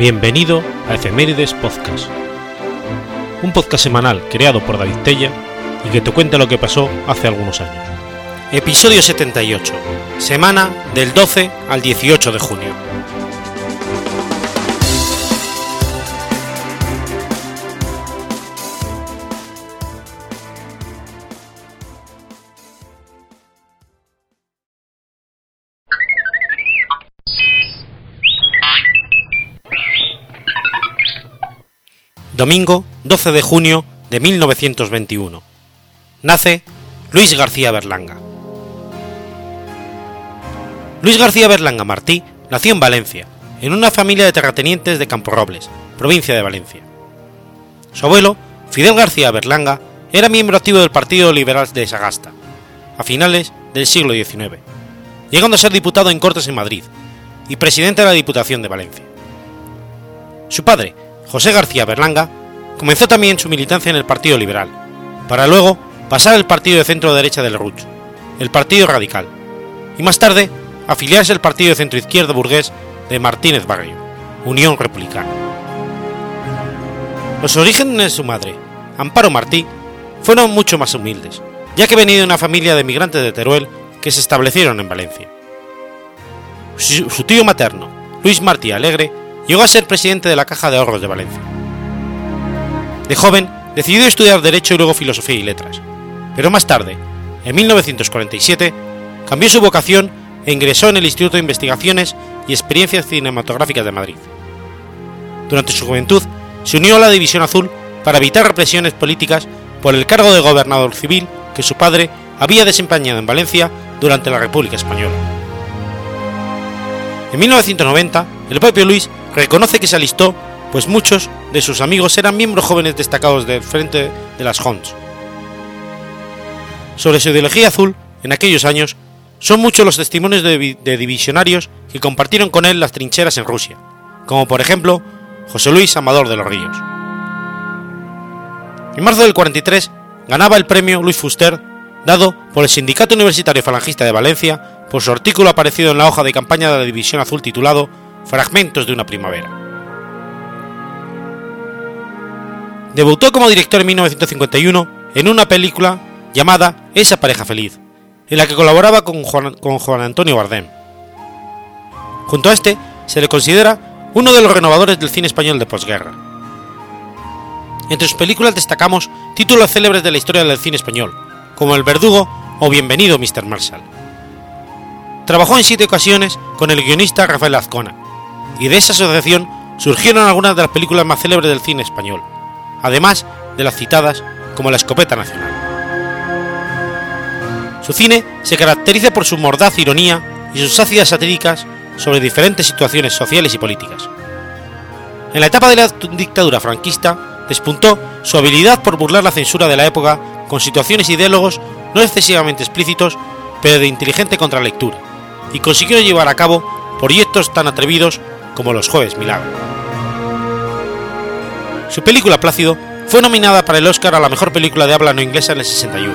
Bienvenido a Efemérides Podcast, un podcast semanal creado por David Tella y que te cuenta lo que pasó hace algunos años. Episodio 78, semana del 12 al 18 de junio. Domingo 12 de junio de 1921. Nace Luis García Berlanga. Luis García Berlanga Martí nació en Valencia, en una familia de terratenientes de Camporrobles, provincia de Valencia. Su abuelo, Fidel García Berlanga, era miembro activo del Partido Liberal de Sagasta, a finales del siglo XIX, llegando a ser diputado en Cortes en Madrid y presidente de la Diputación de Valencia. Su padre, José García Berlanga, comenzó también su militancia en el Partido Liberal, para luego pasar al partido de centro-derecha del Ruch, el Partido Radical, y más tarde afiliarse al partido de centro-izquierda burgués de Martínez Barrio, Unión Republicana. Los orígenes de su madre, Amparo Martí, fueron mucho más humildes, ya que venía de una familia de migrantes de Teruel que se establecieron en Valencia. Su tío materno, Luis Martí Alegre, llegó a ser presidente de la Caja de Ahorros de Valencia. De joven, decidió estudiar Derecho y luego Filosofía y Letras, pero más tarde, en 1947, cambió su vocación e ingresó en el Instituto de Investigaciones y Experiencias Cinematográficas de Madrid. Durante su juventud, se unió a la División Azul para evitar represiones políticas por el cargo de gobernador civil que su padre había desempeñado en Valencia durante la República Española. En 1990, el propio Luis reconoce que se alistó, pues muchos de sus amigos eran miembros jóvenes destacados del Frente de las Hons. Sobre su ideología azul, en aquellos años, son muchos los testimonios de, de, divisionarios que compartieron con él las trincheras en Rusia, como por ejemplo José Luis Amador de los Ríos. En marzo del 43 ganaba el premio Luis Fuster, dado por el Sindicato Universitario Falangista de Valencia por su artículo aparecido en la hoja de campaña de la División Azul titulado Fragmentos de una primavera. Debutó como director en 1951 en una película llamada Esa pareja feliz, en la que colaboraba con Juan, con Juan, Antonio Bardem. Junto a este, se le considera uno de los renovadores del cine español de posguerra. Entre sus películas destacamos títulos célebres de la historia del cine español, como El Verdugo o Bienvenido Mr. Marshall. Trabajó en siete ocasiones con el guionista Rafael Azcona, y de esa asociación surgieron algunas de las películas más célebres del cine español, además de las citadas como La Escopeta Nacional. Su cine se caracteriza por su mordaz ironía y sus ácidas satíricas sobre diferentes situaciones sociales y políticas. En la etapa de la dictadura franquista despuntó su habilidad por burlar la censura de la época con situaciones y diálogos no excesivamente explícitos, pero de inteligente contralectura, y consiguió llevar a cabo proyectos tan atrevidos como Los Jueves Milagro. Su película Plácido fue nominada para el Oscar a la mejor película de habla no inglesa en el 61.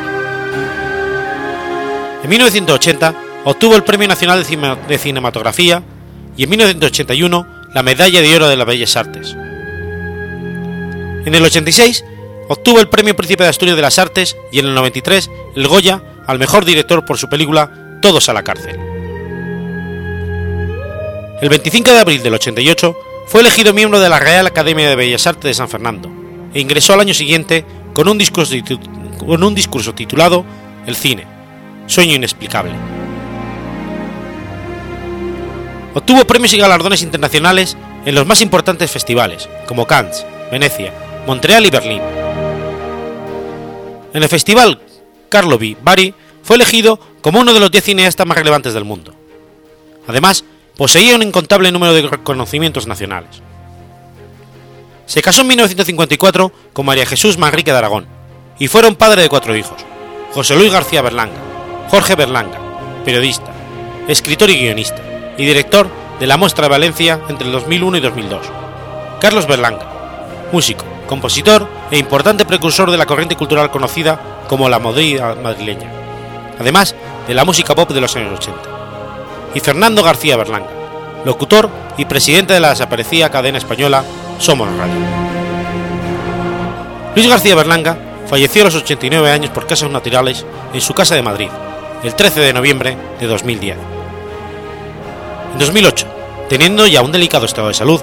En 1980 obtuvo el Premio Nacional de Cinematografía y en 1981 la Medalla de Oro de las Bellas Artes. En el 86 obtuvo el Premio Príncipe de Asturias de las Artes y en el 93 el Goya al mejor director por su película Todos a la cárcel. El 25 de abril del 88 fue elegido miembro de la Real Academia de Bellas Artes de San Fernando e ingresó al año siguiente con un discurso, titulado El cine, sueño inexplicable. Obtuvo premios y galardones internacionales en los más importantes festivales, como Cannes, Venecia, Montreal y Berlín. En el festival Karlovy Vary fue elegido como uno de los 10 cineastas más relevantes del mundo. Además, poseía un incontable número de reconocimientos nacionales. Se casó en 1954 con María Jesús Manrique de Aragón y fueron padre de cuatro hijos: José Luis García Berlanga, Jorge Berlanga, periodista, escritor y guionista, y director de la Muestra de Valencia entre el 2001 y 2002. Carlos Berlanga, músico, compositor e importante precursor de la corriente cultural conocida como la movida madrileña, además de la música pop de los años 80. Y Fernando García Berlanga, locutor y presidente de la desaparecida cadena española Somos Radio. Luis García Berlanga falleció a los 89 años por casos naturales en su casa de Madrid, el 13 de noviembre de 2010. En 2008, teniendo ya un delicado estado de salud,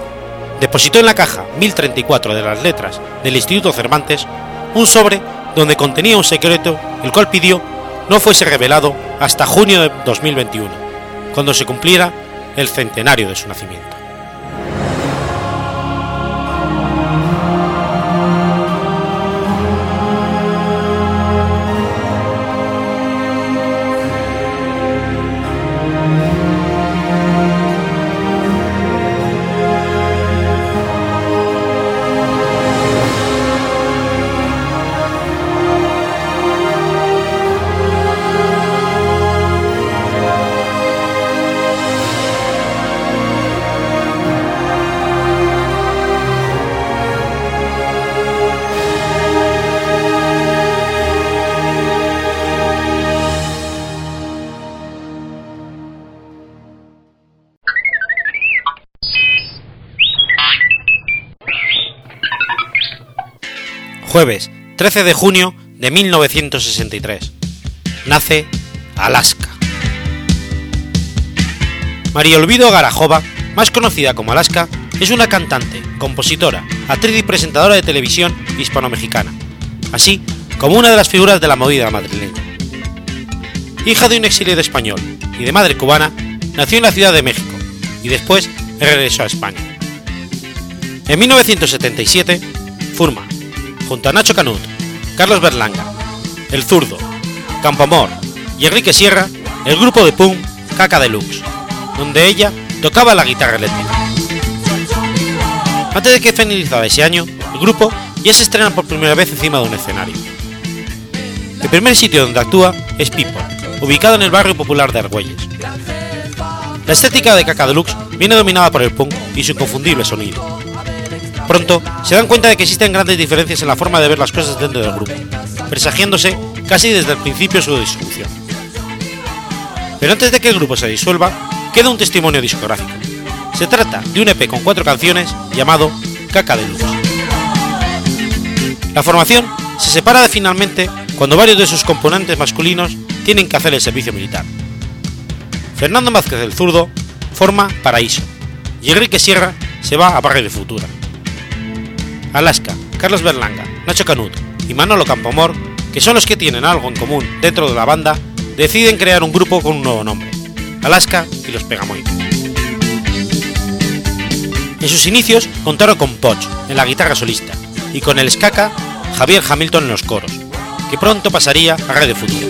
depositó en la caja 1034 de las letras del Instituto Cervantes un sobre donde contenía un secreto el cual pidió no fuese revelado hasta junio de 2021, cuando se cumpliera el centenario de su nacimiento. Jueves 13 de junio de 1963. Nace Alaska. María Olvido Garajova, más conocida como Alaska, es una cantante, compositora, actriz y presentadora de televisión hispano-mexicana, así como una de las figuras de la movida madrileña. Hija de un exilio de español y de madre cubana, nació en la Ciudad de México y después regresó a España. En 1977 forma, junto a Nacho Canut, Carlos Berlanga, El Zurdo, Campomor y Enrique Sierra, el grupo de punk Caca Deluxe, donde ella tocaba la guitarra eléctrica. Antes de que finalizara ese año, el grupo ya se estrena por primera vez encima de un escenario. El primer sitio donde actúa es People, ubicado en el barrio popular de Argüelles. La estética de Caca Deluxe viene dominada por el punk y su inconfundible sonido. Pronto se dan cuenta de que existen grandes diferencias en la forma de ver las cosas dentro del grupo, presagiándose casi desde el principio su disolución. Pero antes de que el grupo se disuelva, queda un testimonio discográfico. Se trata de un EP con cuatro canciones llamado Caca de Luz. La formación se separa finalmente cuando varios de sus componentes masculinos tienen que hacer el servicio militar. Fernando Vázquez del Zurdo forma Paraíso y Enrique Sierra se va a Barrio de Futura. Alaska, Carlos Berlanga, Nacho Canut y Manolo Campomor, que son los que tienen algo en común dentro de la banda, deciden crear un grupo con un nuevo nombre, Alaska y los Pegamoides. En sus inicios contaron con Poch en la guitarra solista y con el Skaka Javier Hamilton en los coros, que pronto pasaría a de Futuro.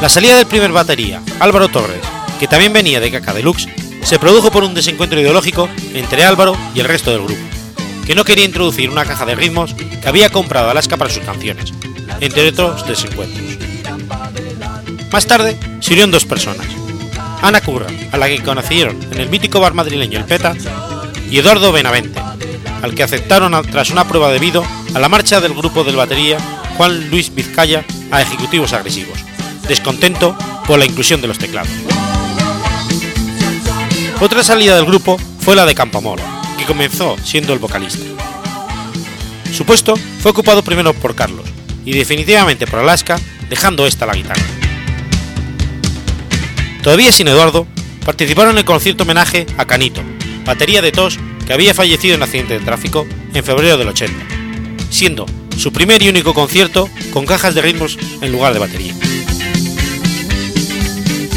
La salida del primer batería, Álvaro Torres, que también venía de Caca Deluxe, se produjo por un desencuentro ideológico entre Álvaro y el resto del grupo que no quería introducir una caja de ritmos que había comprado Alaska para sus canciones, entre otros desencuentros. Más tarde se unieron dos personas, Ana Curra, a la que conocieron en el mítico bar madrileño El Peta, y Eduardo Benavente, al que aceptaron tras una prueba debido a la marcha del grupo del batería Juan Luis Vizcaya a ejecutivos agresivos, descontento por la inclusión de los teclados. Otra salida del grupo fue la de Campamor, que comenzó siendo el vocalista. Su puesto fue ocupado primero por Carlos y definitivamente por Alaska, dejando esta la guitarra. Todavía sin Eduardo, participaron en el concierto homenaje a Canito, batería de tos que había fallecido en un accidente de tráfico en febrero del 80, siendo su primer y único concierto con cajas de ritmos en lugar de batería.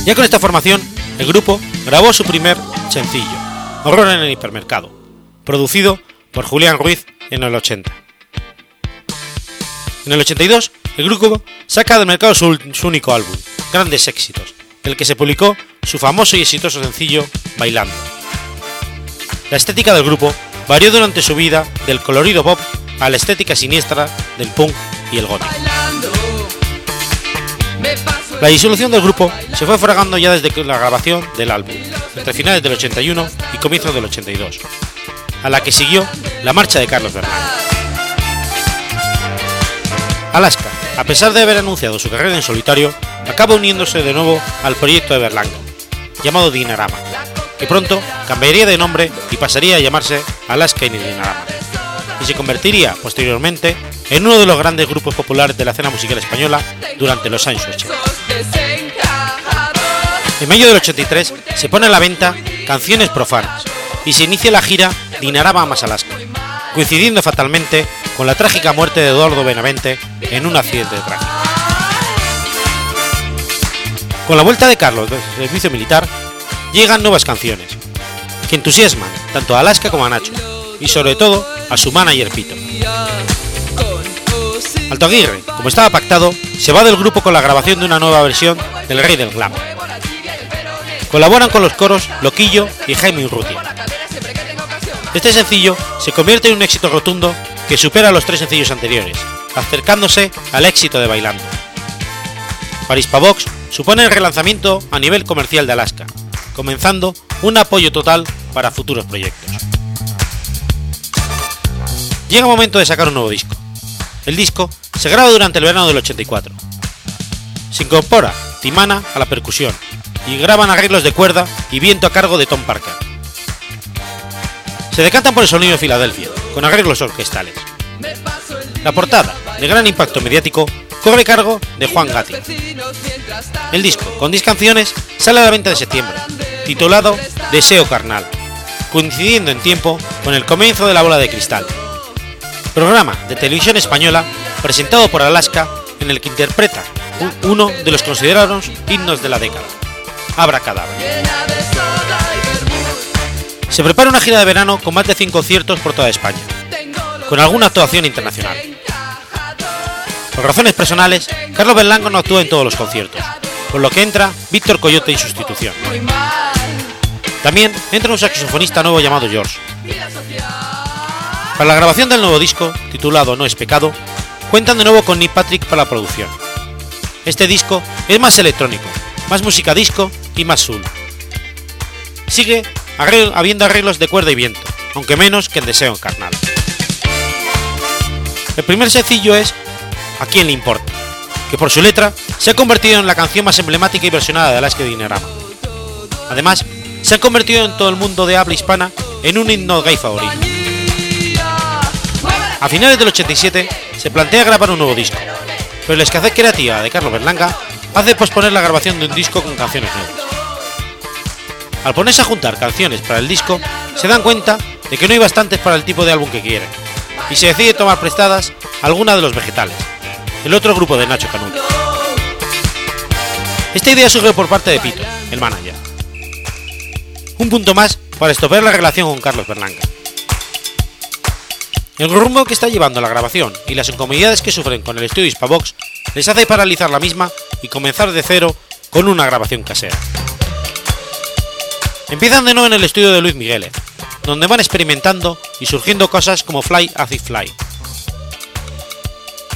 Ya con esta formación, el grupo grabó su primer sencillo, Horror en el hipermercado, producido por Julián Ruiz en el 80. En el 82, el grupo saca del mercado su, único álbum, Grandes Éxitos, en el que se publicó su famoso y exitoso sencillo Bailando. La estética del grupo varió durante su vida del colorido pop a la estética siniestra del punk y el gótico. La disolución del grupo se fue fragando ya desde la grabación del álbum, entre finales del 81 y comienzos del 82, a la que siguió la marcha de Carlos Berlanga. Alaska, a pesar de haber anunciado su carrera en solitario, acaba uniéndose de nuevo al proyecto de Berlanga, llamado Dinarama, que pronto cambiaría de nombre y pasaría a llamarse Alaska y Dinarama, y se convertiría posteriormente en uno de los grandes grupos populares de la escena musical española durante los años 80. En mayo del 83 se pone a la venta Canciones Profanas y se inicia la gira Dinarama Alaska, coincidiendo fatalmente con la trágica muerte de Eduardo Benavente en un accidente de tráfico. Con la vuelta de Carlos del servicio militar, llegan nuevas canciones, que entusiasman tanto a Alaska como a Nacho, y sobre todo a su manager Pito. Alto Aguirre, como estaba pactado, se va del grupo con la grabación de una nueva versión del Rey del Glam. Colaboran con los coros Loquillo y Jaime Urrutia. Este sencillo se convierte en un éxito rotundo que supera los tres sencillos anteriores, acercándose al éxito de Bailando. Paris Pavox supone el relanzamiento a nivel comercial de Alaska, comenzando un apoyo total para futuros proyectos. Llega el momento de sacar un nuevo disco. El disco se graba durante el verano del 84. Se incorpora Timana a la percusión y graban arreglos de cuerda y viento a cargo de Tom Parker. Se decantan por el sonido de Filadelfia, con arreglos orquestales. La portada, de gran impacto mediático, corre cargo de Juan Gatti. El disco, con 10 canciones, sale a la venta de septiembre, titulado Deseo Carnal, coincidiendo en tiempo con el comienzo de la bola de cristal. Programa de televisión española presentado por Alaska en el que interpreta uno de los considerados himnos de la década, Abra Cadáver. Se prepara una gira de verano con más de 100 conciertos por toda España, con alguna actuación internacional. Por razones personales, Carlos Berlango no actúa en todos los conciertos, por lo que entra Víctor Coyote en sustitución. También entra un saxofonista nuevo llamado George. Para la grabación del nuevo disco, titulado No es pecado, cuentan de nuevo con Nick Patrick para la producción. Este disco es más electrónico, más música disco y más soul. Sigue habiendo arreglos de cuerda y viento, aunque menos que el deseo carnal. El primer sencillo es ¿A quién le importa? que por su letra se ha convertido en la canción más emblemática y versionada de Alaska Dinarama. Además, se ha convertido en todo el mundo de habla hispana en un himno gay favorito. A finales del 87 se plantea grabar un nuevo disco, pero la escasez creativa de Carlos Berlanga hace posponer la grabación de un disco con canciones nuevas. Al ponerse a juntar canciones para el disco, se dan cuenta de que no hay bastantes para el tipo de álbum que quieren, y se decide tomar prestadas algunas de los vegetales, el otro grupo de Nacho Canuto. Esta idea surge por parte de Pito, el manager. Un punto más para estropear la relación con Carlos Berlanga. El rumbo que está llevando la grabación y las incomodidades que sufren con el estudio Hispavox les hace paralizar la misma y comenzar de cero con una grabación casera. Empiezan de nuevo en el estudio de Luis Miguel, donde van experimentando y surgiendo cosas como Fly Acid Fly.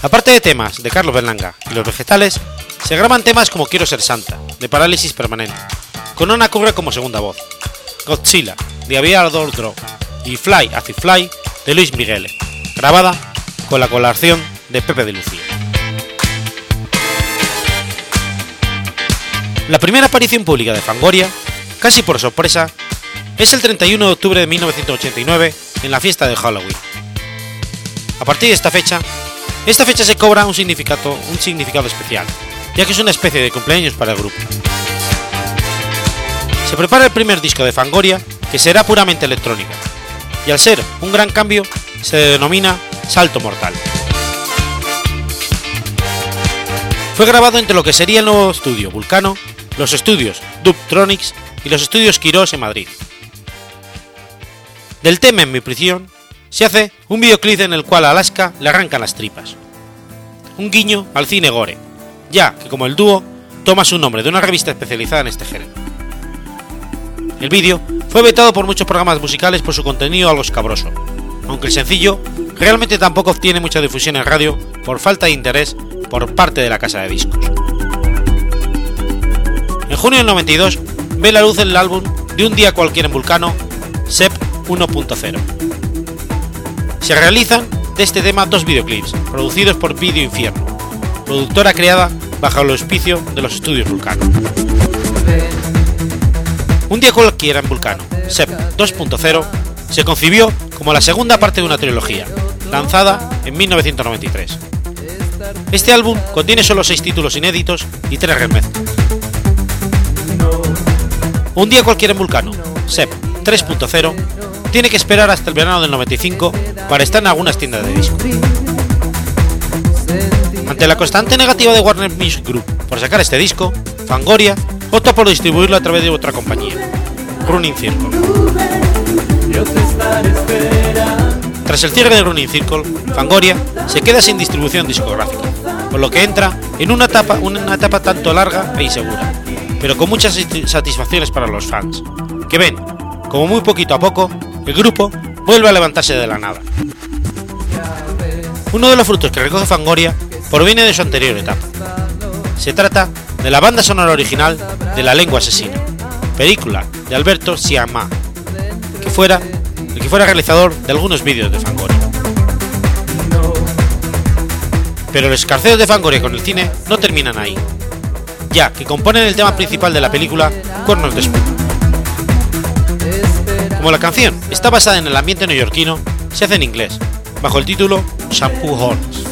Aparte de temas de Carlos Berlanga y los vegetales, se graban temas como Quiero ser santa, de Parálisis Permanente, con Ana Curra como segunda voz, Godzilla, de Aviador Draw y Fly Acid Fly de Luis Miguel, grabada con la colaboración de Pepe de Lucía. La primera aparición pública de Fangoria, casi por sorpresa, es el 31 de octubre de 1989 en la fiesta de Halloween. A partir de esta fecha, esta fecha se cobra un significado, un significado especial, ya que es una especie de cumpleaños para el grupo. Se prepara el primer disco de Fangoria, que será puramente electrónica, y al ser un gran cambio, se denomina Salto Mortal. Fue grabado entre lo que sería el nuevo estudio Vulcano, los estudios Dubtronics y los estudios Quirós en Madrid. Del tema En mi prisión se hace un videoclip en el cual a Alaska le arrancan las tripas. Un guiño al cine gore, ya que como el dúo toma su nombre de una revista especializada en este género. El vídeo fue vetado por muchos programas musicales por su contenido algo escabroso, aunque el sencillo realmente tampoco obtiene mucha difusión en radio por falta de interés por parte de la casa de discos. En junio del 92 ve la luz el álbum De un día cualquiera en Vulcano, SEP 1.0. Se realizan de este tema dos videoclips, producidos por Video Infierno, productora creada bajo el auspicio de los estudios Vulcano. Un día cualquiera en Vulcano, SEP 2.0, se concibió como la segunda parte de una trilogía, lanzada en 1993. Este álbum contiene solo 6 títulos inéditos y 3 remezclas. Un día cualquiera en Vulcano, SEP 3.0, tiene que esperar hasta el verano del 95 para estar en algunas tiendas de disco. Ante la constante negativa de Warner Music Group por sacar este disco, Fangoria opta por distribuirlo a través de otra compañía, Running Circle. Tras el cierre de Running Circle, Fangoria se queda sin distribución discográfica, por lo que entra en una etapa, una etapa tanto larga e insegura, pero con muchas satisfacciones para los fans, que ven, como muy poquito a poco, el grupo vuelve a levantarse de la nada. Uno de los frutos que recoge Fangoria proviene de su anterior etapa. Se trata de la banda sonora original de La Lengua Asesina, película de Alberto Siamá, que fuera el que fuera realizador de algunos vídeos de Fangoria. Pero los escarceos de Fangoria con el cine no terminan ahí, ya que componen el tema principal de la película Cuernos de Espuma. Como la canción está basada en el ambiente neoyorquino, se hace en inglés, bajo el título Shampoo Horns.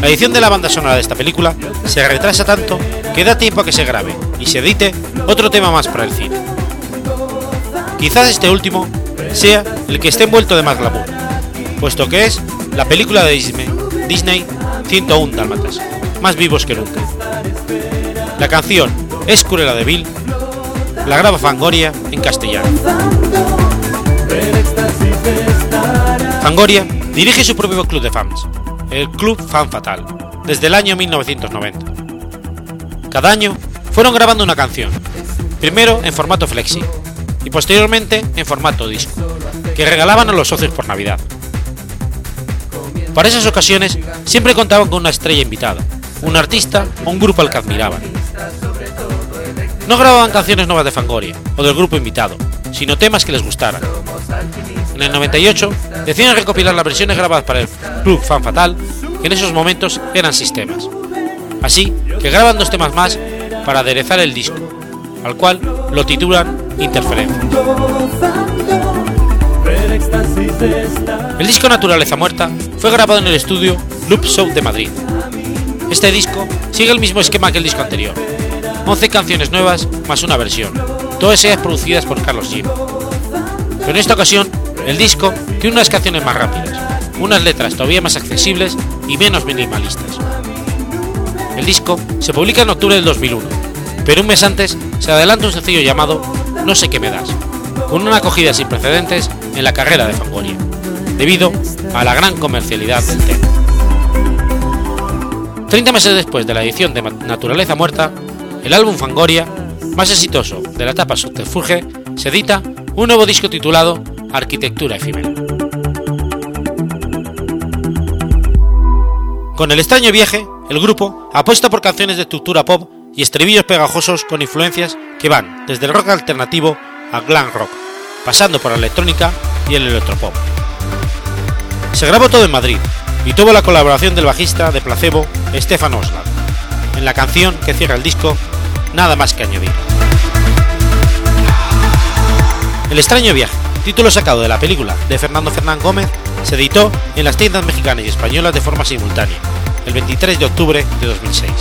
La edición de la banda sonora de esta película se retrasa tanto que da tiempo a que se grabe y se edite otro tema más para el cine. Quizás este último sea el que esté envuelto de más glamour, puesto que es la película de Disney, Disney 101 Dálmatas, más vivos que nunca. La canción es Curela de Bill, la graba Fangoria en castellano. Fangoria dirige su propio club de fans, el Club Fan Fatal, desde el año 1990. Cada año fueron grabando una canción, primero en formato flexi y posteriormente en formato disco, que regalaban a los socios por Navidad. Para esas ocasiones siempre contaban con una estrella invitada, un artista o un grupo al que admiraban. No grababan canciones nuevas de Fangoria o del grupo invitado, sino temas que les gustaran. En el 98 deciden recopilar las versiones grabadas para el Club Fan Fatal, que en esos momentos eran sistemas. Así que graban dos temas más para aderezar el disco, al cual lo titulan Interferencia. El disco Naturaleza Muerta fue grabado en el estudio Loop Show de Madrid. Este disco sigue el mismo esquema que el disco anterior. 11 canciones nuevas más una versión, todas ellas producidas por Carlos Jim. Pero en esta ocasión, el disco tiene unas canciones más rápidas, unas letras todavía más accesibles y menos minimalistas. El disco se publica en octubre del 2001, pero un mes antes se adelanta un sencillo llamado No sé qué me das, con una acogida sin precedentes en la carrera de Fangoria, debido a la gran comercialidad del tema. 30 meses después de la edición de Naturaleza Muerta, el álbum Fangoria, más exitoso de la etapa Subterfuge, se edita un nuevo disco titulado Arquitectura efímera. Con el extraño viaje, el grupo apuesta por canciones de estructura pop y estribillos pegajosos con influencias que van desde el rock alternativo al glam rock, pasando por la electrónica y el electropop. Se grabó todo en Madrid y tuvo la colaboración del bajista de Placebo, Stefan Osland, en la canción que cierra el disco Nada más que añadir. El extraño viaje, título sacado de la película de Fernando Fernán Gómez, se editó en las tiendas mexicanas y españolas de forma simultánea, el 23 de octubre de 2006.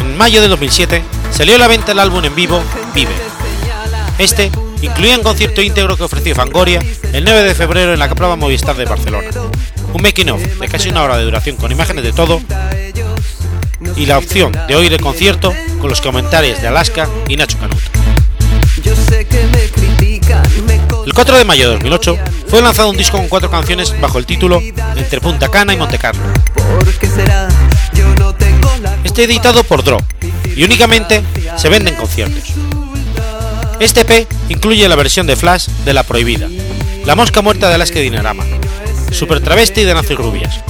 En mayo de 2007 salió a la venta el álbum en vivo Vive. Este incluía un concierto íntegro que ofreció Fangoria el 9 de febrero en la Caprava Movistar de Barcelona, un making of de casi una hora de duración con imágenes de todo y la opción de oír el concierto con los comentarios de Alaska y Nacho Canut. El 4 de mayo de 2008 fue lanzado un disco con cuatro canciones bajo el título Entre Punta Cana y Monte Carlo. Este editado por Drop y únicamente se vende en conciertos. Este EP incluye la versión de Flash de La Prohibida, La Mosca Muerta de Alaska Dinarama, Super Travesti de Nazi Rubias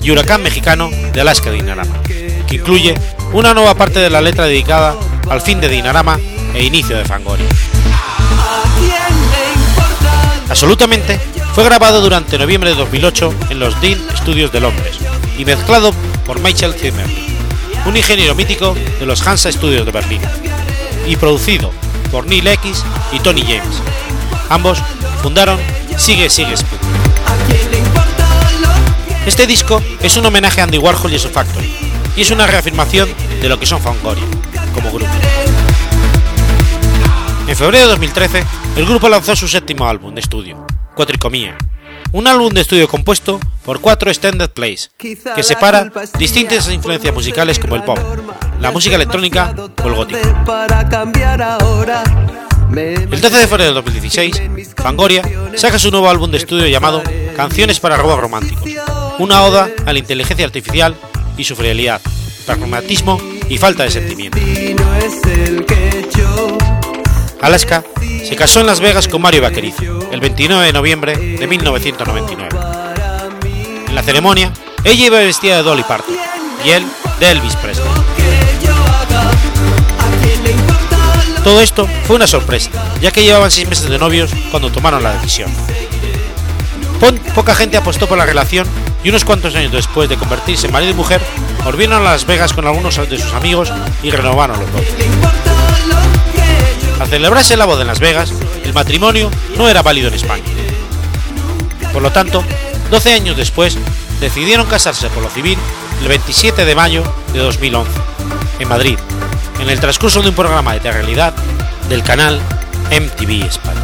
y Huracán Mexicano de Alaska Dinarama, que incluye una nueva parte de la letra dedicada al fin de Dinarama e inicio de Fangoria. Absolutamente fue grabado durante noviembre de 2008 en los Dean Studios de Londres y mezclado por Michael Zimmer, un ingeniero mítico de los Hansa Studios de Berlín, y producido por Neil X y Tony James. Ambos fundaron Sigue Sigue Spook. Este disco es un homenaje a Andy Warhol y su Factory, y es una reafirmación de lo que son Fangoria como grupo. En febrero de 2013, el grupo lanzó su séptimo álbum de estudio, Cuatricomía, un álbum de estudio compuesto por cuatro extended plays, que separa distintas influencias musicales como el pop, la música electrónica o el gótico. El 13 de febrero de 2016, Fangoria saca su nuevo álbum de estudio llamado Canciones para robos románticos, una oda a la inteligencia artificial y su frialdad, pragmatismo y falta de sentimiento. Alaska se casó en Las Vegas con Mario Vaquerizo el 29 de noviembre de 1999. En la ceremonia, ella iba vestida de Dolly Parton y él de Elvis Presley. Todo esto fue una sorpresa, ya que llevaban seis meses de novios cuando tomaron la decisión. poca gente apostó por la relación y unos cuantos años después de convertirse en marido y mujer, volvieron a Las Vegas con algunos de sus amigos y renovaron los dos. Al celebrarse la boda en Las Vegas, el matrimonio no era válido en España. Por lo tanto, 12 años después, decidieron casarse por lo civil el 27 de mayo de 2011, en Madrid, en el transcurso de un programa de realidad del canal MTV España.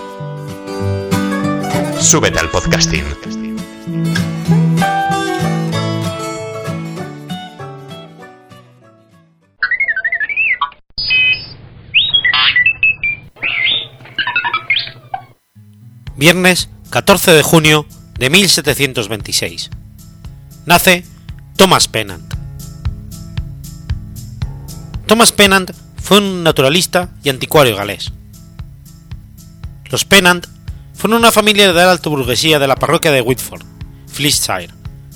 Súbete al podcasting. Viernes 14 de junio de 1726. Nace Thomas Pennant. Thomas Pennant fue un naturalista y anticuario galés. Los Pennant fueron una familia de la alta burguesía de la parroquia de Whitford, Flintshire,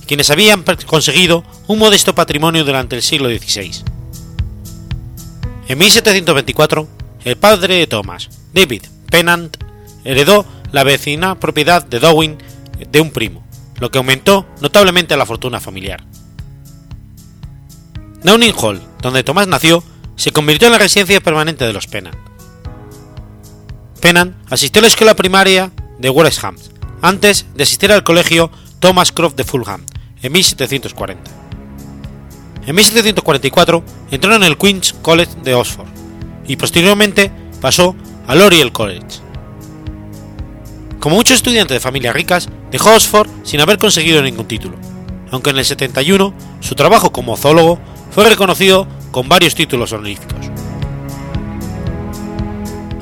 quienes habían conseguido un modesto patrimonio durante el siglo XVI. En 1724, el padre de Thomas, David Pennant, heredó la vecina propiedad de Dowin de un primo, lo que aumentó notablemente la fortuna familiar. Downing Hall, donde Thomas nació, se convirtió en la residencia permanente de los Pennant. Pennant asistió a la escuela primaria de Wrexham, antes de asistir al colegio Thomas Croft de Fulham, en 1740. En 1744 entró en el Queen's College de Oxford y posteriormente pasó al Oriel College. Como muchos estudiantes de familias ricas, dejó Oxford sin haber conseguido ningún título, aunque en el 71 su trabajo como zoólogo fue reconocido con varios títulos honoríficos.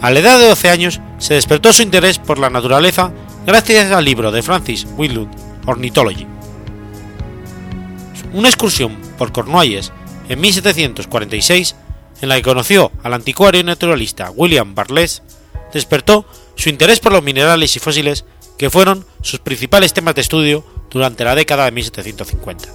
A la edad de 12 años se despertó su interés por la naturaleza gracias al libro de Francis Willud, Ornithology. Una excursión por Cornualles en 1746, en la que conoció al anticuario y naturalista William Barles, despertó su interés por los minerales y fósiles que fueron sus principales temas de estudio durante la década de 1750.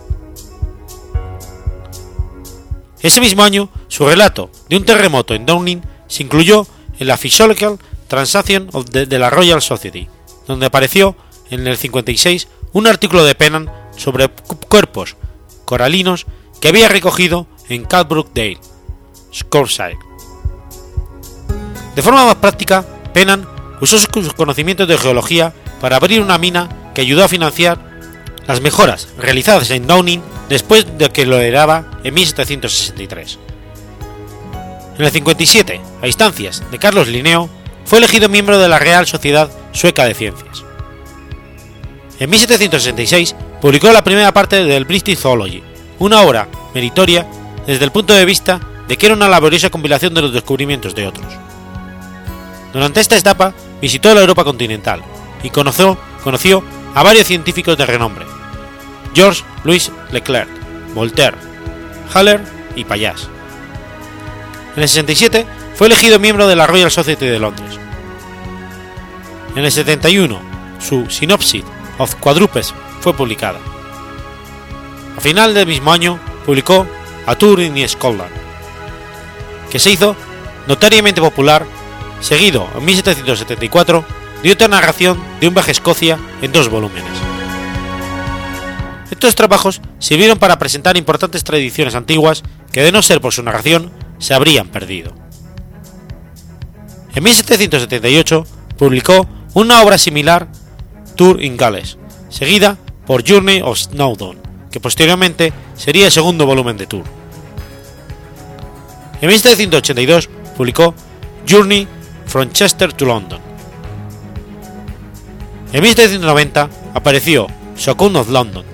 Ese mismo año, su relato de un terremoto en Downing se incluyó en la Physiological Transaction of the, de la Royal Society, donde apareció en el 56 un artículo de Pennant sobre cuerpos coralinos que había recogido en Cadbrook Dale, Scorside. De forma más práctica, Pennant usó sus conocimientos de geología para abrir una mina que ayudó a financiar las mejoras realizadas en Downing después de que lo heredaba en 1763. En el 57, a instancias de Carlos Linneo, fue elegido miembro de la Real Sociedad Sueca de Ciencias. En 1766 publicó la primera parte del British Zoology, una obra meritoria desde el punto de vista de que era una laboriosa compilación de los descubrimientos de otros. Durante esta etapa visitó la Europa continental y conoció, a varios científicos de renombre, Georges Louis Leclerc, Voltaire, Haller y Payas. En el 67 fue elegido miembro de la Royal Society de Londres. En el 71, su Synopsis of Quadrupes fue publicada. A final del mismo año publicó A Tour in Scotland, que se hizo notariamente popular, seguido en 1774 de otra narración de un viaje a Escocia en dos volúmenes. Estos trabajos sirvieron para presentar importantes tradiciones antiguas que de no ser por su narración se habrían perdido. En 1778 publicó una obra similar, Tour in Gales, seguida por Journey of Snowdon, que posteriormente sería el segundo volumen de Tour. En 1782 publicó Journey from Chester to London. En 1790 apareció Shokun of London,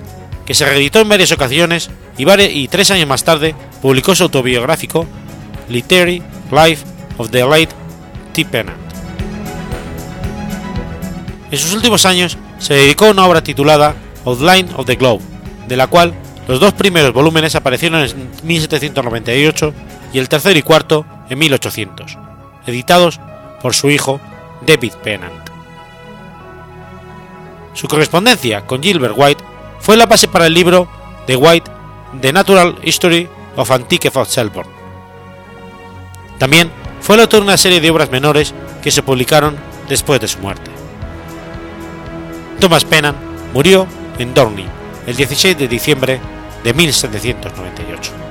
que se reeditó en varias ocasiones y, y tres años más tarde publicó su autobiográfico Literary Life of the Late T. Pennant. En sus últimos años se dedicó a una obra titulada Outline of the Globe, de la cual los dos primeros volúmenes aparecieron en 1798 y el tercero y cuarto en 1800, editados por su hijo David Pennant. Su correspondencia con Gilbert White fue la base para el libro de White The Natural History of Antique of. También fue el autor de una serie de obras menores que se publicaron después de su muerte. Thomas Pennant murió en Dorney el 16 de diciembre de 1798.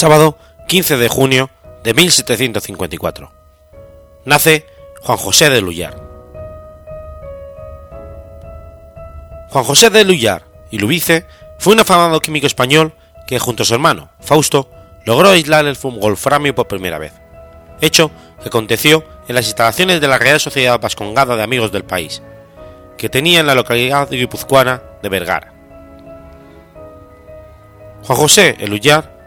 Sábado 15 de junio de 1754. Nace Juan José de Lullar. Juan José de Lullar y Lubice fue un afamado químico español que junto a su hermano, Fausto, logró aislar el wolframio por primera vez, hecho que aconteció en las instalaciones de la Real Sociedad Vascongada de Amigos del País, que tenía en la localidad guipuzcoana de Vergara. Juan José Elullar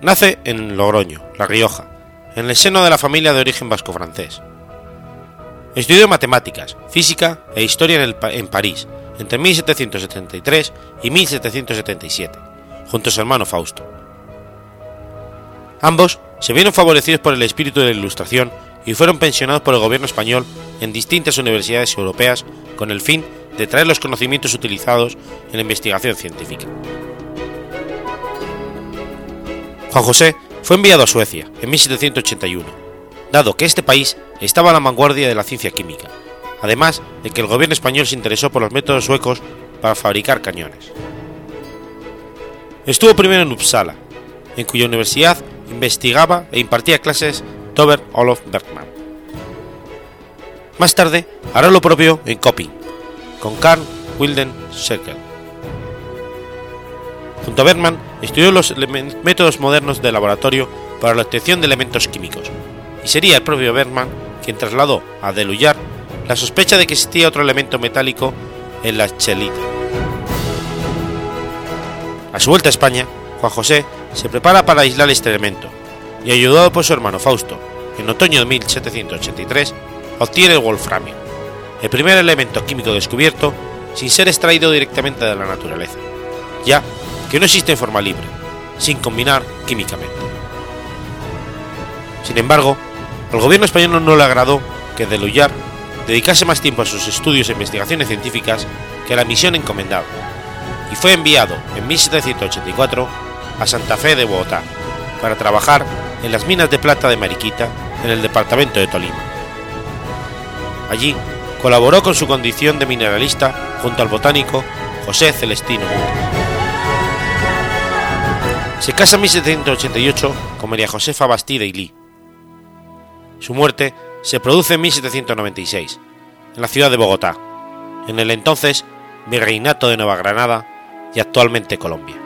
nace en Logroño, La Rioja, en el seno de la familia de origen vasco-francés. Estudió matemáticas, física e historia en, París entre 1773 y 1777, junto a su hermano Fausto. Ambos se vieron favorecidos por el espíritu de la Ilustración y fueron pensionados por el gobierno español en distintas universidades europeas con el fin de traer los conocimientos utilizados en la investigación científica. Juan José fue enviado a Suecia en 1781, dado que este país estaba a la vanguardia de la ciencia química, además de que el gobierno español se interesó por los métodos suecos para fabricar cañones. Estuvo primero en Uppsala, en cuya universidad investigaba e impartía clases Tober Olof Bergman. Más tarde hará lo propio en Coping, con Carl Wilden Scheckel. Junto a Bergman estudió los métodos modernos de laboratorio para la obtención de elementos químicos, y sería el propio Bergman quien trasladó a Deluyar la sospecha de que existía otro elemento metálico en la chelita. A su vuelta a España, Juan José se prepara para aislar este elemento, y ayudado por su hermano Fausto, en otoño de 1783, obtiene el wolframio, el primer elemento químico descubierto sin ser extraído directamente de la naturaleza, ya que no existe en forma libre, sin combinar químicamente. Sin embargo, al gobierno español no le agradó que Deluyar dedicase más tiempo a sus estudios e investigaciones científicas que a la misión encomendada, y fue enviado en 1784 a Santa Fe de Bogotá para trabajar en las minas de plata de Mariquita en el departamento de Tolima. Allí colaboró con su condición de mineralista junto al botánico José Celestino Se casa en 1788 con María Josefa Bastida y Lee. Su muerte se produce en 1796, en la ciudad de Bogotá, en el entonces Virreinato de Nueva Granada y actualmente Colombia.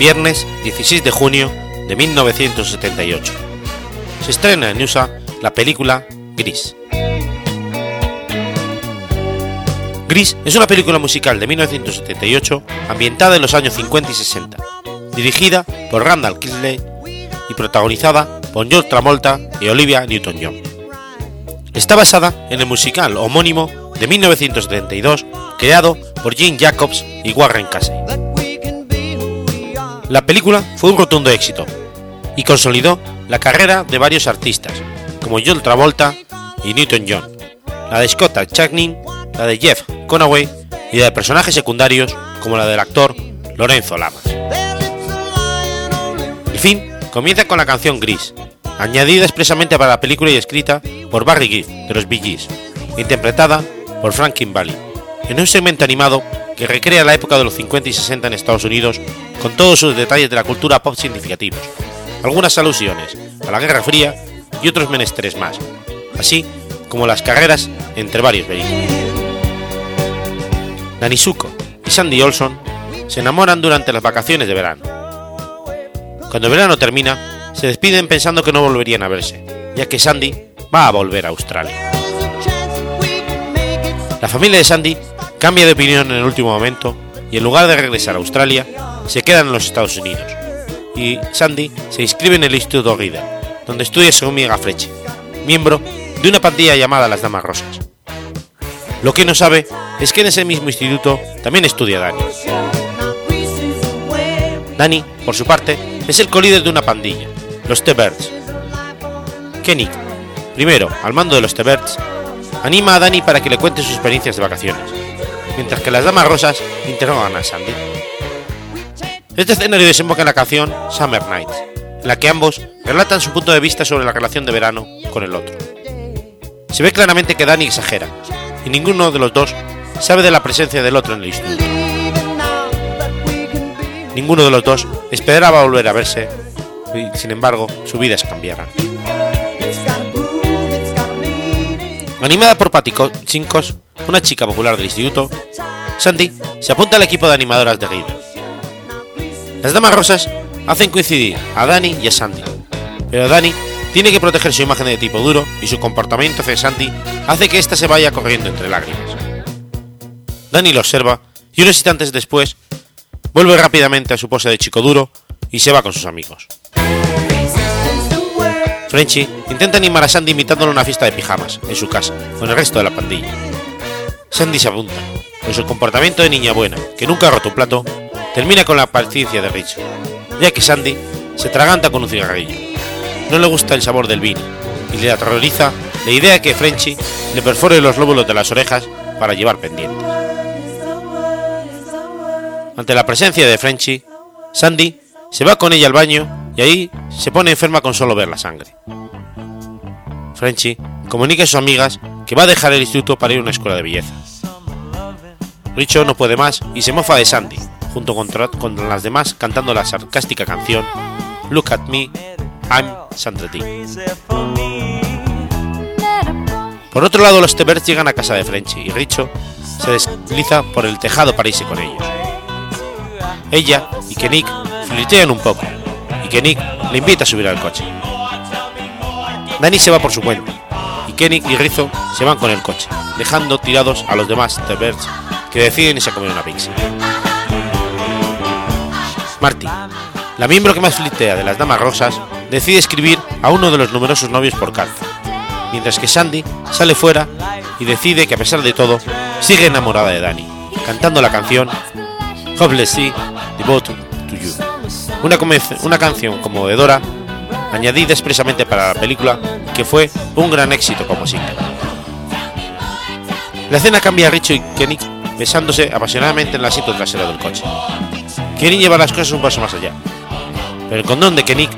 viernes 16 de junio de 1978. Se estrena en USA la película Gris. Gris es una película musical de 1978 ambientada en los años 50 y 60, dirigida por Randall Kinsley y protagonizada por George Travolta y Olivia Newton-John. Está basada en el musical homónimo de 1972 creado por Gene Jacobs y Warren Casey. La película fue un rotundo éxito y consolidó la carrera de varios artistas, como John Travolta y Newton John, la de Scott Chagnin, la de Jeff Conaway y la de personajes secundarios como la del actor Lorenzo Lamas. El fin comienza con la canción Gris, añadida expresamente para la película y escrita por Barry Gibb de los Bee Gees, interpretada por Franklin Valley, en un segmento animado que recrea la época de los 50 y 60 en Estados Unidos con todos sus detalles de la cultura pop significativos, algunas alusiones a la Guerra Fría y otros menesteres más, así como las carreras entre varios vehículos. Danny Zuko y Sandy Olson se enamoran durante las vacaciones de verano. Cuando el verano termina, se despiden pensando que no volverían a verse, ya que Sandy va a volver a Australia. La familia de Sandy cambia de opinión en el último momento y en lugar de regresar a Australia, se quedan en los Estados Unidos. Y Sandy se inscribe en el Instituto Reader, donde estudia su amiga Freche, miembro de una pandilla llamada Las Damas Rosas. Lo que no sabe es que en ese mismo instituto también estudia Dani. Dani, por su parte, es el colíder de una pandilla, los T-Birds. Kenny, primero al mando de los T-Birds, anima a Dani para que le cuente sus experiencias de vacaciones, mientras que las Damas Rosas interrogan a Sandy. Este escenario desemboca en la canción Summer Nights, en la que ambos relatan su punto de vista sobre la relación de verano con el otro. Se ve claramente que Dani exagera, y ninguno de los dos sabe de la presencia del otro en el instituto. Ninguno de los dos esperaba volver a verse, y sin embargo, sus vidas cambiarán. Animada por Patty Chincos, una chica popular del instituto, Sandy se apunta al equipo de animadoras de Reader. Las damas rosas hacen coincidir a Dani y a Sandy, pero Dani tiene que proteger su imagen de tipo duro y su comportamiento hacia Sandy hace que ésta se vaya corriendo entre lágrimas. Dani lo observa y unos instantes después vuelve rápidamente a su pose de chico duro y se va con sus amigos. Frenchy intenta animar a Sandy invitándole a una fiesta de pijamas en su casa con el resto de la pandilla. Sandy se apunta, pero su comportamiento de niña buena, que nunca ha roto un plato, termina con la paciencia de Rich, ya que Sandy se traganta con un cigarrillo. No le gusta el sabor del vino y le aterroriza la idea de que Frenchy le perfore los lóbulos de las orejas para llevar pendientes. Ante la presencia de Frenchy, Sandy se va con ella al baño y ahí se pone enferma con solo ver la sangre. Frenchy comunica a sus amigas que va a dejar el instituto para ir a una escuela de belleza. Richo no puede más y se mofa de Sandy, junto con, con las demás cantando la sarcástica canción Look at me, I'm Sandra T. Por otro lado, los Tebers llegan a casa de Frenchy y Richo se desliza por el tejado para irse con ellos. Ella y Kenik flirtean un poco y Kenik le invita a subir al coche. Danny se va por su cuenta y Kenik y Rizzo se van con el coche, dejando tirados a los demás Tebers que deciden irse a comer una pizza. Marty, la miembro que más flirtea de las Damas Rosas, decide escribir a uno de los numerosos novios por carta, mientras que Sandy sale fuera y decide que a pesar de todo, sigue enamorada de Danny, cantando la canción Hopeless Sea, Devoted to You, una, una canción conmovedora añadida expresamente para la película que fue un gran éxito como single. La escena cambia a Richo y Kenny besándose apasionadamente en el asiento trasero del coche. Kenny lleva las cosas un paso más allá, pero el condón de Kenny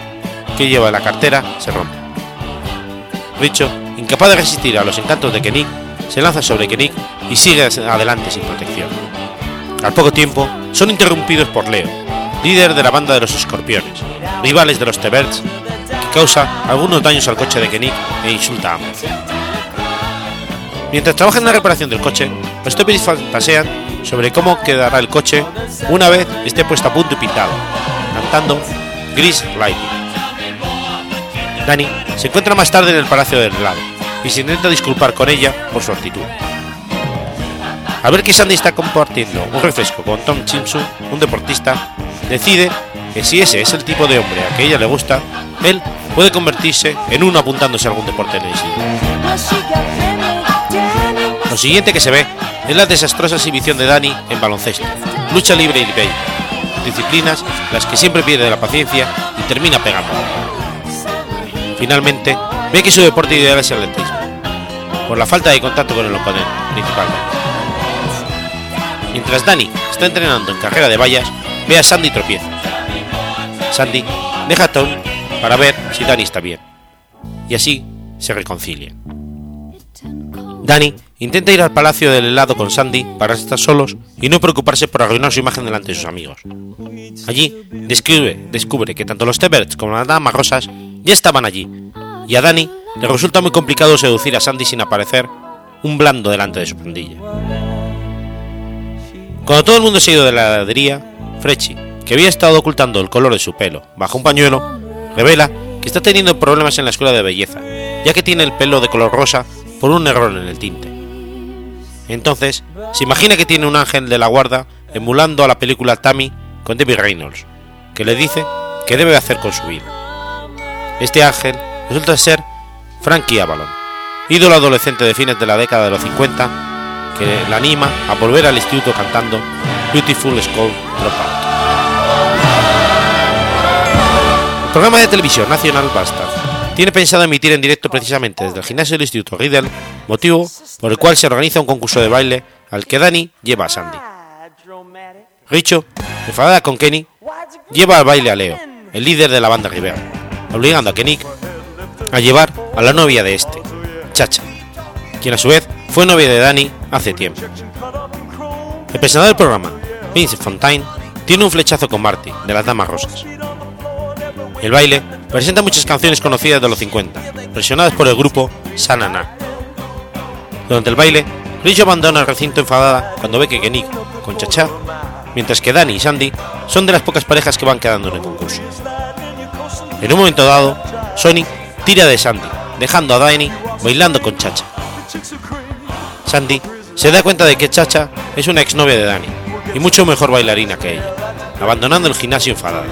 que lleva en la cartera se rompe. Richo, incapaz de resistir a los encantos de Kenny, se lanza sobre Kenny y sigue adelante sin protección. Al poco tiempo, son interrumpidos por Leo, líder de la banda de los escorpiones, rivales de los T-Birds, que causa algunos daños al coche de Kenny e insulta a ambos. Mientras trabajan en la reparación del coche, los T-Birds fantasean sobre cómo quedará el coche una vez esté puesto a punto y pintado, cantando Gris Lightning. Dani se encuentra más tarde en el Palacio del Helado y se intenta disculpar con ella por su actitud. Al ver que Sandy está compartiendo un refresco con Tom Chimsu, un deportista, decide que si ese es el tipo de hombre a que ella le gusta, él puede convertirse en uno apuntándose a algún deporte en el Lo siguiente que se ve es la desastrosa exhibición de Dani en baloncesto, lucha libre y béisbol, disciplinas las que siempre pierde la paciencia y termina pegando. Finalmente, ve que su deporte ideal es el atletismo, por la falta de contacto con el oponente, principalmente. Mientras Dani está entrenando en carrera de vallas, ve a Sandy tropieza. Sandy deja a Tom para ver si Dani está bien, y así se reconcilian. Dani intenta ir al palacio del helado con Sandy para estar solos y no preocuparse por arruinar su imagen delante de sus amigos. Allí descubre, descubre que tanto los Teberts como las damas rosas ya estaban allí, y a Danny le resulta muy complicado seducir a Sandy sin aparecer un blando delante de su pandilla. Cuando todo el mundo se ha ido de la heladería, Frechi, que había estado ocultando el color de su pelo bajo un pañuelo, revela que está teniendo problemas en la escuela de belleza, ya que tiene el pelo de color rosa por un error en el tinte. Entonces, se imagina que tiene un ángel de la guarda emulando a la película Tammy con Debbie Reynolds, que le dice qué debe hacer con su vida. Este ángel resulta ser Frankie Avalon, ídolo adolescente de fines de la década de los 50, que la anima a volver al instituto cantando Beautiful School Dropout. El programa de televisión nacional Bastard tiene pensado emitir en directo precisamente desde el gimnasio del Instituto Riddle, motivo por el cual se organiza un concurso de baile al que Dani lleva a Sandy. Richo, enfadada con Kenny, lleva al baile a Leo, el líder de la banda Rivera, obligando a Kenny a llevar a la novia de este, Chacha, quien a su vez fue novia de Dani hace tiempo. El presentador del programa, Vince Fontaine, tiene un flechazo con Marty, de las Damas Rosas. El baile presenta muchas canciones conocidas de los 50, presionadas por el grupo Sanana. Durante el baile, Richo abandona el recinto enfadada cuando ve que Kenik con Chacha, mientras que Danny y Sandy son de las pocas parejas que van quedando en el concurso. En un momento dado, Sony tira de Sandy, dejando a Danny bailando con Chacha. Sandy se da cuenta de que Chacha es una exnovia de Danny y mucho mejor bailarina que ella, abandonando el gimnasio enfadada.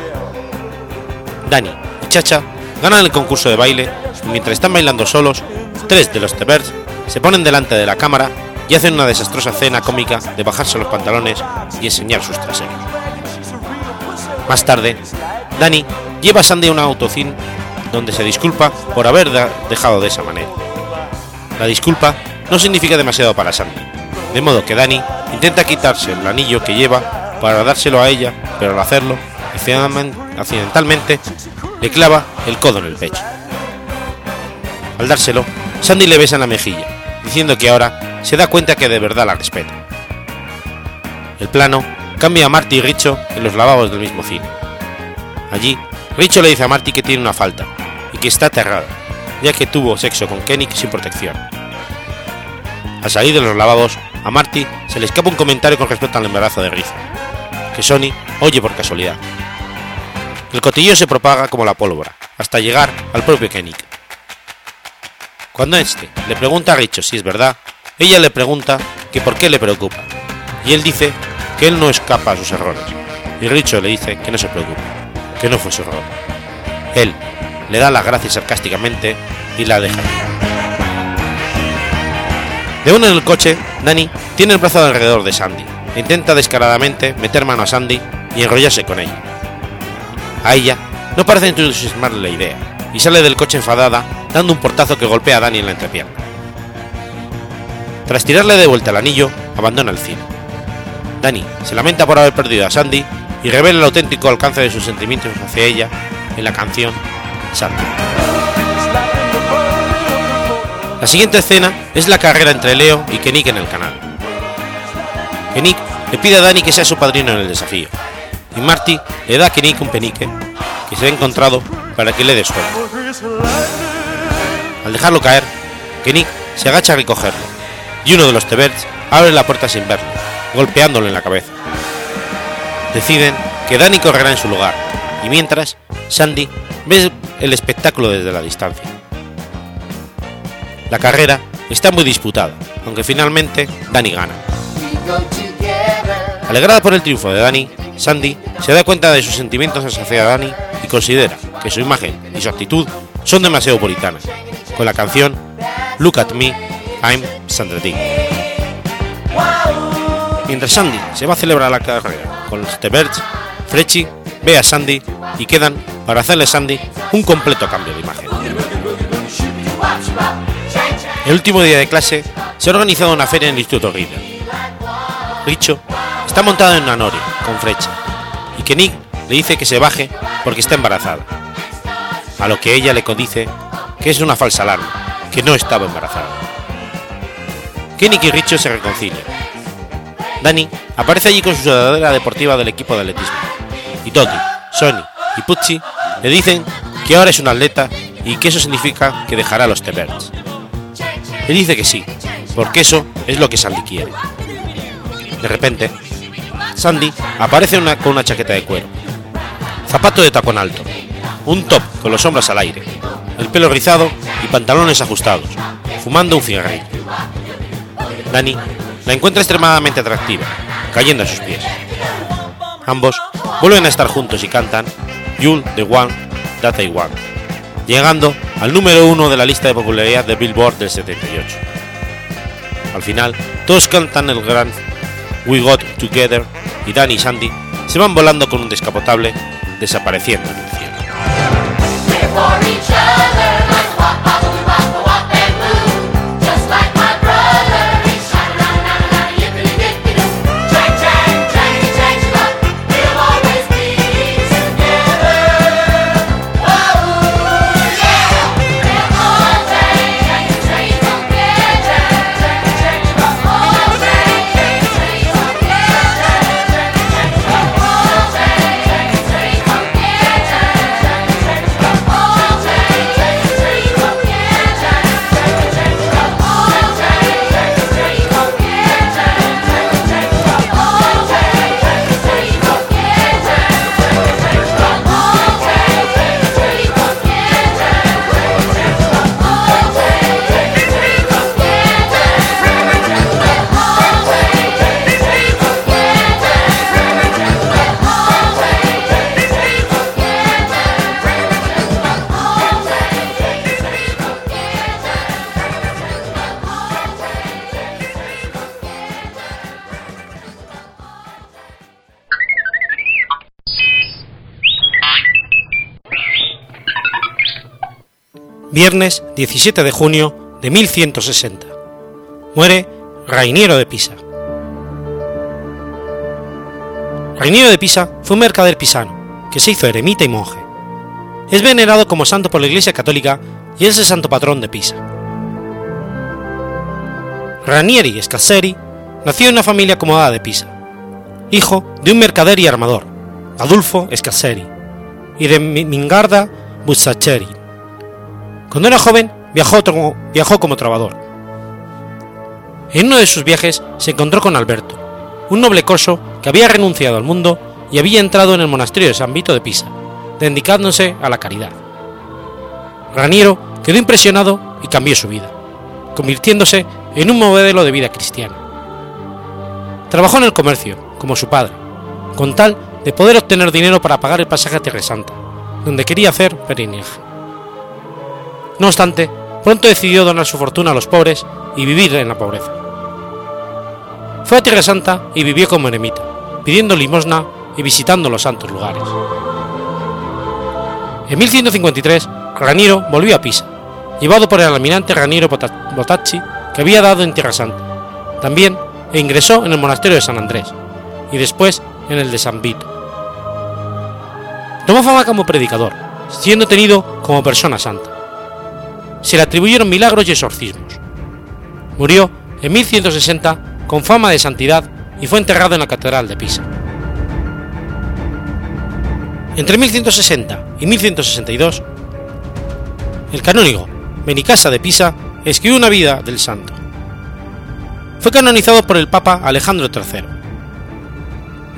Dani y Chacha ganan el concurso de baile y mientras están bailando solos, tres de los Tebers se ponen delante de la cámara y hacen una desastrosa cena cómica de bajarse los pantalones y enseñar sus traseros. Más tarde, Dani lleva a Sandy a un autocine donde se disculpa por haber dejado de esa manera. La disculpa no significa demasiado para Sandy, de modo que Dani intenta quitarse el anillo que lleva para dárselo a ella, pero al hacerlo accidentalmente le clava el codo en el pecho. Al dárselo, Sandy le besa en la mejilla, diciendo que ahora se da cuenta que de verdad la respeta. El plano cambia a Marty y Richo en los lavabos del mismo cine. Allí, Richo le dice a Marty que tiene una falta y que está aterrada, ya que tuvo sexo con Kenny sin protección. Al salir de los lavabos, a Marty se le escapa un comentario con respecto al embarazo de Rizzo, que Sony oye por casualidad. El cotillo se propaga como la pólvora, hasta llegar al propio Kenny. Cuando este le pregunta a Richo si es verdad, ella le pregunta que por qué le preocupa, y él dice que él no escapa a sus errores, y Richo le dice que no se preocupe, que no fue su error. Él le da las gracias sarcásticamente y la deja De uno en el coche, Danny tiene el brazo alrededor de Sandy e intenta descaradamente meter mano a Sandy y enrollarse con ella. A ella no parece entusiasmarle la idea y sale del coche enfadada dando un portazo que golpea a Danny en la entrepierna. Tras tirarle de vuelta el anillo, abandona el cine. Danny se lamenta por haber perdido a Sandy y revela el auténtico alcance de sus sentimientos hacia ella en la canción Sandy. La siguiente escena es la carrera entre Leo y Kenik en el canal. Kenik le pide a Danny que sea su padrino en el desafío, y Marty le da a Kenik un penique que se ha encontrado para que le dé. Al dejarlo caer, Kenik se agacha a recogerlo, y uno de los Teberts abre la puerta sin verlo, golpeándolo en la cabeza. Deciden que Danny correrá en su lugar, y mientras, Sandy ve el espectáculo desde la distancia. La carrera está muy disputada, aunque finalmente Danny gana. Alegrada por el triunfo de Danny, Sandy se da cuenta de sus sentimientos hacia Danny y considera que su imagen y su actitud son demasiado puritanas, con la canción Look at Me, I'm Sandra Dee. Mientras Sandy se va a celebrar la carrera con los The Birds, ve a Sandy y quedan para hacerle a Sandy un completo cambio de imagen. El último día de clase se ha organizado una feria en el Instituto Reader. Richo está montado en una noria con Frecha y que Nick le dice que se baje porque está embarazada. A lo que ella le dice que es una falsa alarma, que no estaba embarazada. Kenny y Richo se reconcilian. Danny aparece allí con su sudadera deportiva del equipo de atletismo, y Doggy, Sonny y Pucci le dicen que ahora es un atleta y que eso significa que dejará los T-Birds. Él dice que sí, porque eso es lo que Sandy quiere. De repente, Sandy aparece con una chaqueta de cuero, zapato de tacón alto, un top con los hombros al aire, el pelo rizado y pantalones ajustados, fumando un cigarrillo. Dani la encuentra extremadamente atractiva, cayendo a sus pies. Ambos vuelven a estar juntos y cantan You'll the One That I Want, llegando al número uno de la lista de popularidad de Billboard del 78. Al final, todos cantan el gran We Got Together y Danny y Sandy se van volando con un descapotable, desapareciendo en el cielo. Viernes 17 de junio de 1160. Muere Rainiero de Pisa. Rainiero de Pisa fue un mercader pisano, que se hizo eremita y monje. Es venerado como santo por la Iglesia Católica y es el santo patrón de Pisa. Ranieri Scasseri nació en una familia acomodada de Pisa, hijo de un mercader y armador, Adolfo Scasseri, y de Mingarda Bussaccheri. Cuando era joven viajó, viajó como. En uno de sus viajes se encontró con Alberto, un noble corso que había renunciado al mundo y había entrado en el monasterio de San Vito de Pisa, dedicándose a la caridad. Raniero quedó impresionado y cambió su vida, convirtiéndose en un modelo de vida cristiana. Trabajó en el comercio, como su padre, con tal de poder obtener dinero para pagar el pasaje a Tierra Santa, donde quería hacer peregrinaje. No obstante, pronto decidió donar su fortuna a los pobres y vivir en la pobreza. Fue a Tierra Santa y vivió como eremita, pidiendo limosna y visitando los santos lugares. En 1153, Raniero volvió a Pisa, llevado por el almirante Raniero Botacci, que había dado en Tierra Santa, también e ingresó en el monasterio de San Andrés, y después en el de San Vito. Tomó fama como predicador, siendo tenido como persona santa se le atribuyeron milagros y exorcismos. Murió en 1160 con fama de santidad y fue enterrado en la Catedral de Pisa. Entre 1160 y 1162, el canónigo Benicasa de Pisa escribió una vida del santo. Fue canonizado por el Papa Alejandro III.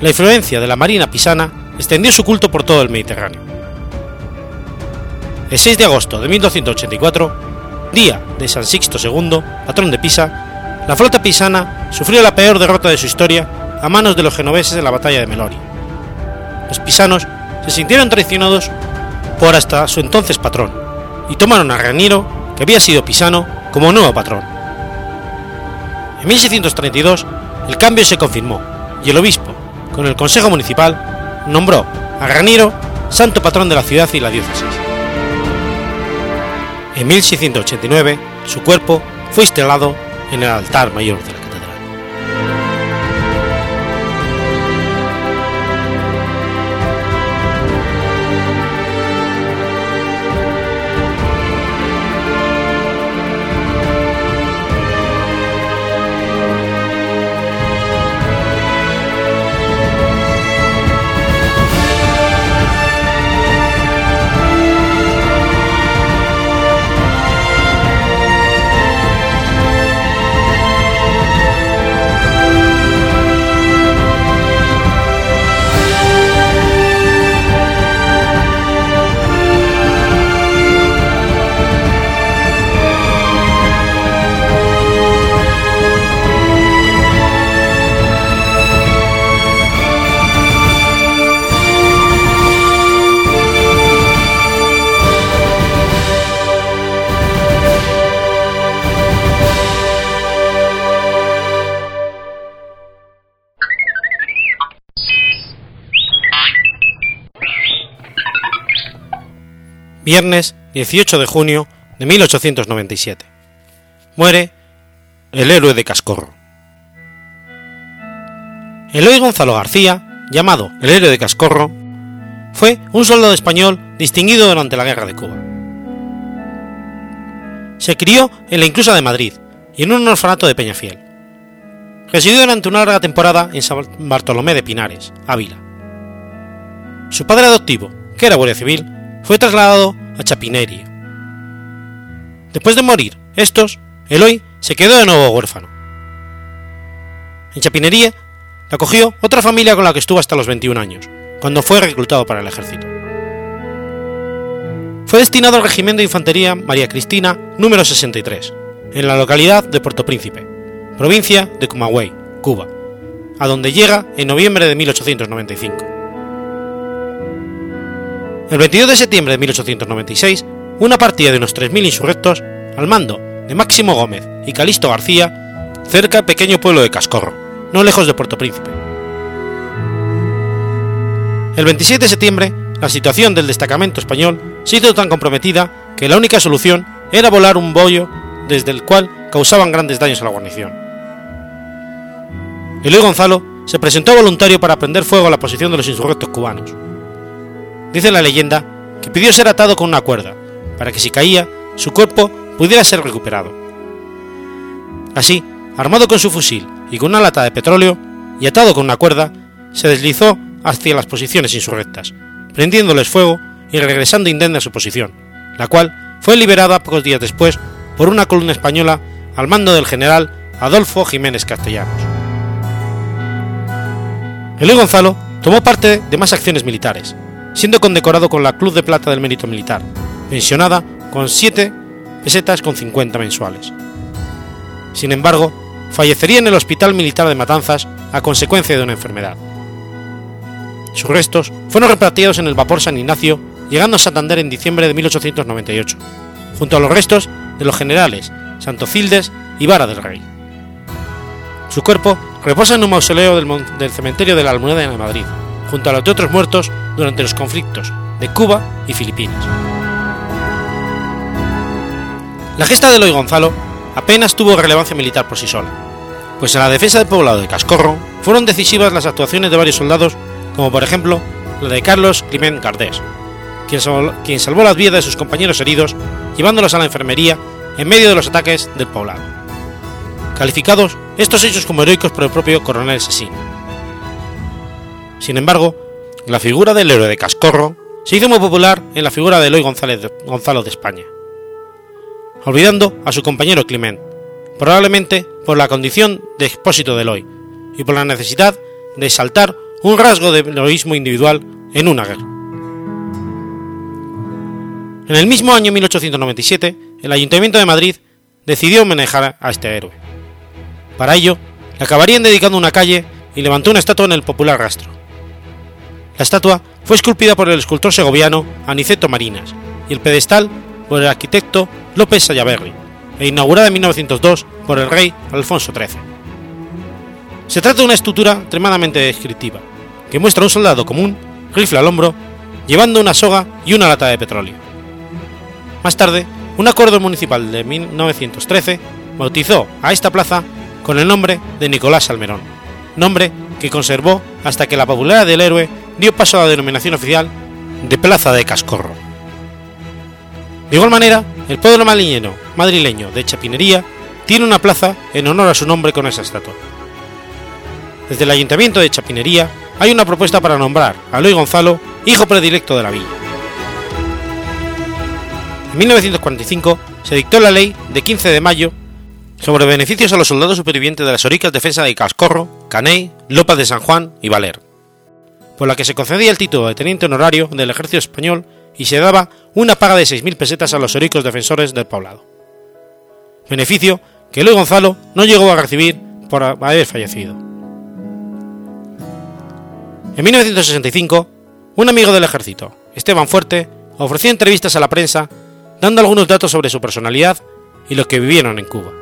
La influencia de la Marina pisana extendió su culto por todo el Mediterráneo. El 6 de agosto de 1284, día de San Sixto II, patrón de Pisa, la flota pisana sufrió la peor derrota de su historia a manos de los genoveses en la batalla de Melori. Los pisanos se sintieron traicionados por hasta su entonces patrón y tomaron a Raniero, que había sido pisano, como nuevo patrón. En 1632 el cambio se confirmó y el obispo, con el consejo municipal, nombró a Raniero santo patrón de la ciudad y la diócesis. En 1689, su cuerpo fue instalado en el altar mayor de viernes 18 de junio de 1897. Muere el héroe de Cascorro. Eloy Gonzalo García, llamado el héroe de Cascorro, fue un soldado español distinguido durante la Guerra de Cuba. Se crió en la Inclusa de Madrid y en un orfanato de Peñafiel. Residió durante una larga temporada en San Bartolomé de Pinares, Ávila. Su padre adoptivo, que era guardia civil, fue trasladado a Chapinería. Después de morir estos, Eloy se quedó de nuevo huérfano. En Chapinería la acogió otra familia con la que estuvo hasta los 21 años, cuando fue reclutado para el ejército. Fue destinado al Regimiento de Infantería María Cristina número 63, en la localidad de Puerto Príncipe, provincia de Camagüey, Cuba, a donde llega en noviembre de 1895. El 22 de septiembre de 1896, una partida de unos 3.000 insurrectos, al mando de Máximo Gómez y Calisto García, cerca del pequeño pueblo de Cascorro, no lejos de Puerto Príncipe. El 27 de septiembre, la situación del destacamento español se hizo tan comprometida que la única solución era volar un bollo desde el cual causaban grandes daños a la guarnición. Eloy Gonzalo se presentó voluntario para prender fuego a la posición de los insurrectos cubanos. Dice la leyenda que pidió ser atado con una cuerda, para que si caía, su cuerpo pudiera ser recuperado. Así, armado con su fusil y con una lata de petróleo, y atado con una cuerda, se deslizó hacia las posiciones insurrectas, prendiéndoles fuego y regresando indemne a su posición, la cual fue liberada pocos días después por una columna española al mando del general Adolfo Jiménez Castellanos. Eloy Gonzalo tomó parte de más acciones militares, siendo condecorado con la Cruz de Plata del Mérito Militar, pensionada con 7 pesetas con 50 mensuales. Sin embargo, fallecería en el Hospital Militar de Matanzas a consecuencia de una enfermedad. Sus restos fueron repatriados en el vapor San Ignacio, llegando a Santander en diciembre de 1898, junto a los restos de los generales Santocildes y Vara del Rey. Su cuerpo reposa en un mausoleo del, cementerio de la Almuneda de Madrid, junto a los de otros muertos durante los conflictos de Cuba y Filipinas. La gesta de Eloy Gonzalo apenas tuvo relevancia militar por sí sola, pues en la defensa del poblado de Cascorro fueron decisivas las actuaciones de varios soldados, como por ejemplo la de Carlos Climent Gardés, quien, salvó, las vidas de sus compañeros heridos, llevándolos a la enfermería en medio de los ataques del poblado. Calificados estos hechos como heroicos por el propio coronel Sesín. Sin embargo, la figura del héroe de Cascorro se hizo muy popular en la figura de Eloy González Gonzalo de España, olvidando a su compañero Climent, probablemente por la condición de expósito de Eloy y por la necesidad de exaltar un rasgo de heroísmo individual en una guerra. En el mismo año 1897, el Ayuntamiento de Madrid decidió homenajear a este héroe. Para ello, le acabarían dedicando una calle y levantó una estatua en el popular rastro. La estatua fue esculpida por el escultor segoviano Aniceto Marinas y el pedestal por el arquitecto López Sayaberri e inaugurada en 1902 por el rey Alfonso XIII. Se trata de una estructura extremadamente descriptiva, que muestra a un soldado común, rifle al hombro, llevando una soga y una lata de petróleo. Más tarde, un acuerdo municipal de 1913 bautizó a esta plaza con el nombre de Nicolás Salmerón, nombre que conservó hasta que la popularidad del héroe dio paso a la denominación oficial de Plaza de Cascorro. De igual manera, el pueblo madrileño, madrileño de Chapinería tiene una plaza en honor a su nombre con esa estatua. Desde el ayuntamiento de Chapinería hay una propuesta para nombrar a Luis Gonzalo hijo predilecto de la villa. En 1945 se dictó la ley de 15 de mayo sobre beneficios a los soldados supervivientes de las horicas defensa de Cascorro, Caney, López de San Juan y Valer, por la que se concedía el título de teniente honorario del ejército español y se daba una paga de 6.000 pesetas a los heroicos defensores del poblado. Beneficio que Luis Gonzalo no llegó a recibir por haber fallecido. En 1965, un amigo del ejército, Esteban Fuerte, ofreció entrevistas a la prensa dando algunos datos sobre su personalidad y lo que vivieron en Cuba.